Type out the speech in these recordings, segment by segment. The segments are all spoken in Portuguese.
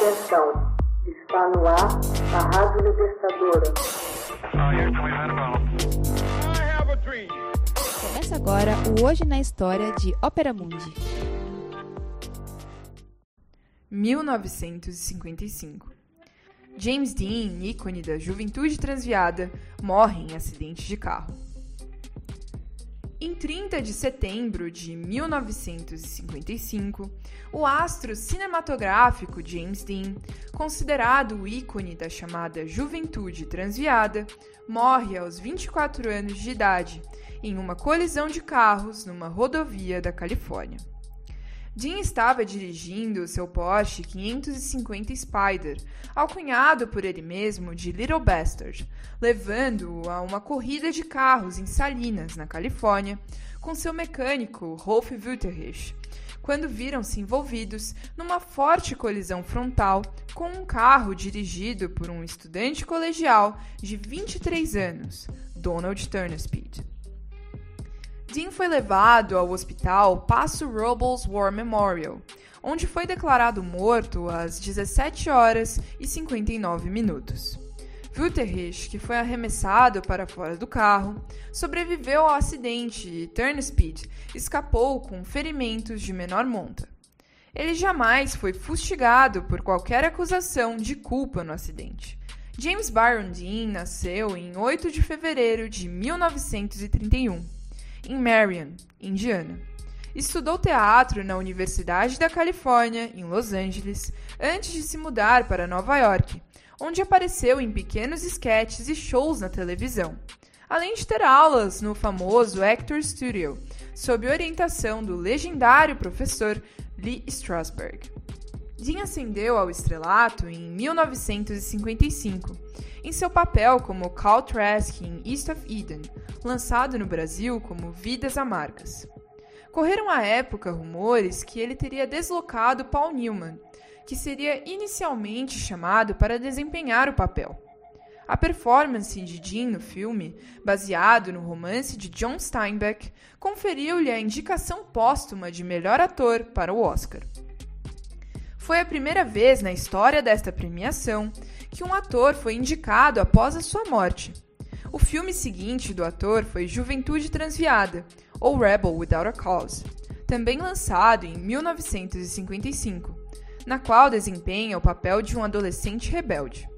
Atenção, está no ar a Rádio Libertadora. Começa agora o Hoje na História de Ópera Mundi. 1955. James Dean, ícone da juventude transviada, morre em acidente de carro. Em 30 de setembro de 1955, o astro cinematográfico James Dean, considerado o ícone da chamada juventude transviada, morre aos 24 anos de idade em uma colisão de carros numa rodovia da Califórnia. Dean estava dirigindo seu Porsche 550 Spider, alcunhado por ele mesmo de Little Bastard, levando-o a uma corrida de carros em Salinas, na Califórnia, com seu mecânico Rolf Wüterich, quando viram-se envolvidos numa forte colisão frontal com um carro dirigido por um estudante colegial de 23 anos, Donald Turnerspeed. Dean foi levado ao hospital Paso Robles War Memorial, onde foi declarado morto às 17 horas e 59 minutos. Wüterich, que foi arremessado para fora do carro, sobreviveu ao acidente e Turnspeed escapou com ferimentos de menor monta. Ele jamais foi fustigado por qualquer acusação de culpa no acidente. James Byron Dean nasceu em 8 de fevereiro de 1931 em Marion, Indiana. Estudou teatro na Universidade da Califórnia, em Los Angeles, antes de se mudar para Nova York, onde apareceu em pequenos esquetes e shows na televisão, além de ter aulas no famoso Actor Studio, sob orientação do legendário professor Lee Strasberg. Dean ascendeu ao estrelato em 1955, em seu papel como Cal Trask em East of Eden, lançado no Brasil como Vidas Amargas. Correram à época rumores que ele teria deslocado Paul Newman, que seria inicialmente chamado para desempenhar o papel. A performance de Dean no filme, baseado no romance de John Steinbeck, conferiu-lhe a indicação póstuma de melhor ator para o Oscar. Foi a primeira vez na história desta premiação que um ator foi indicado após a sua morte. O filme seguinte do ator foi Juventude Transviada, ou Rebel Without a Cause, também lançado em 1955, na qual desempenha o papel de um adolescente rebelde.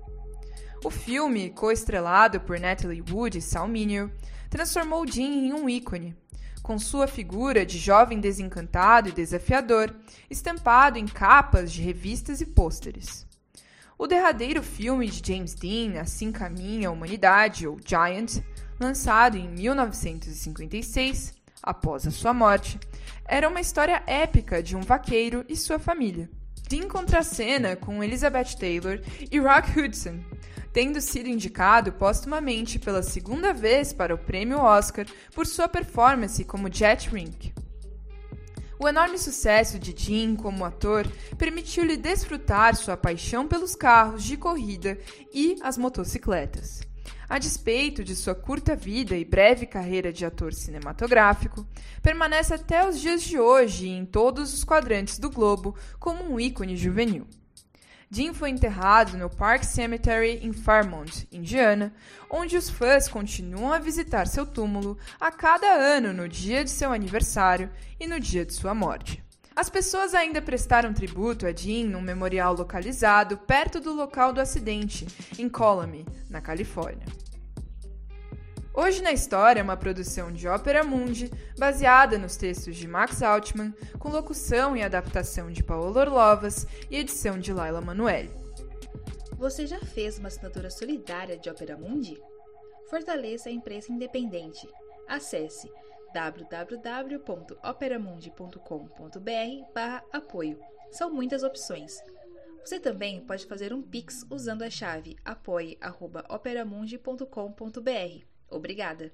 O filme, co-estrelado por Natalie Wood e Sal Mineo, transformou Dean em um ícone, com sua figura de jovem desencantado e desafiador, estampado em capas de revistas e pôsteres. O derradeiro filme de James Dean, Assim Caminha a Humanidade, ou Giant, lançado em 1956, após a sua morte, era uma história épica de um vaqueiro e sua família. Dean contracena com Elizabeth Taylor e Rock Hudson, tendo sido indicado póstumamente pela segunda vez para o prêmio Oscar por sua performance como Jet Rink. O enorme sucesso de Jim como ator permitiu-lhe desfrutar sua paixão pelos carros de corrida e as motocicletas. A despeito de sua curta vida e breve carreira de ator cinematográfico, permanece até os dias de hoje em todos os quadrantes do globo como um ícone juvenil. Dean foi enterrado no Park Cemetery em Fairmont, Indiana, onde os fãs continuam a visitar seu túmulo a cada ano no dia de seu aniversário e no dia de sua morte. As pessoas ainda prestaram tributo a Dean num memorial localizado perto do local do acidente, em Colony, na Califórnia. Hoje na História é uma produção de Ópera Mundi, baseada nos textos de Max Altman, com locução e adaptação de Paolo Orlovas e edição de Laila Manoeli. Você já fez uma assinatura solidária de Ópera Mundi? Fortaleça a imprensa independente. Acesse www.operamundi.com.br/apoio. São muitas opções. Você também pode fazer um Pix usando a chave apoie.operamundi.com.br. Obrigada!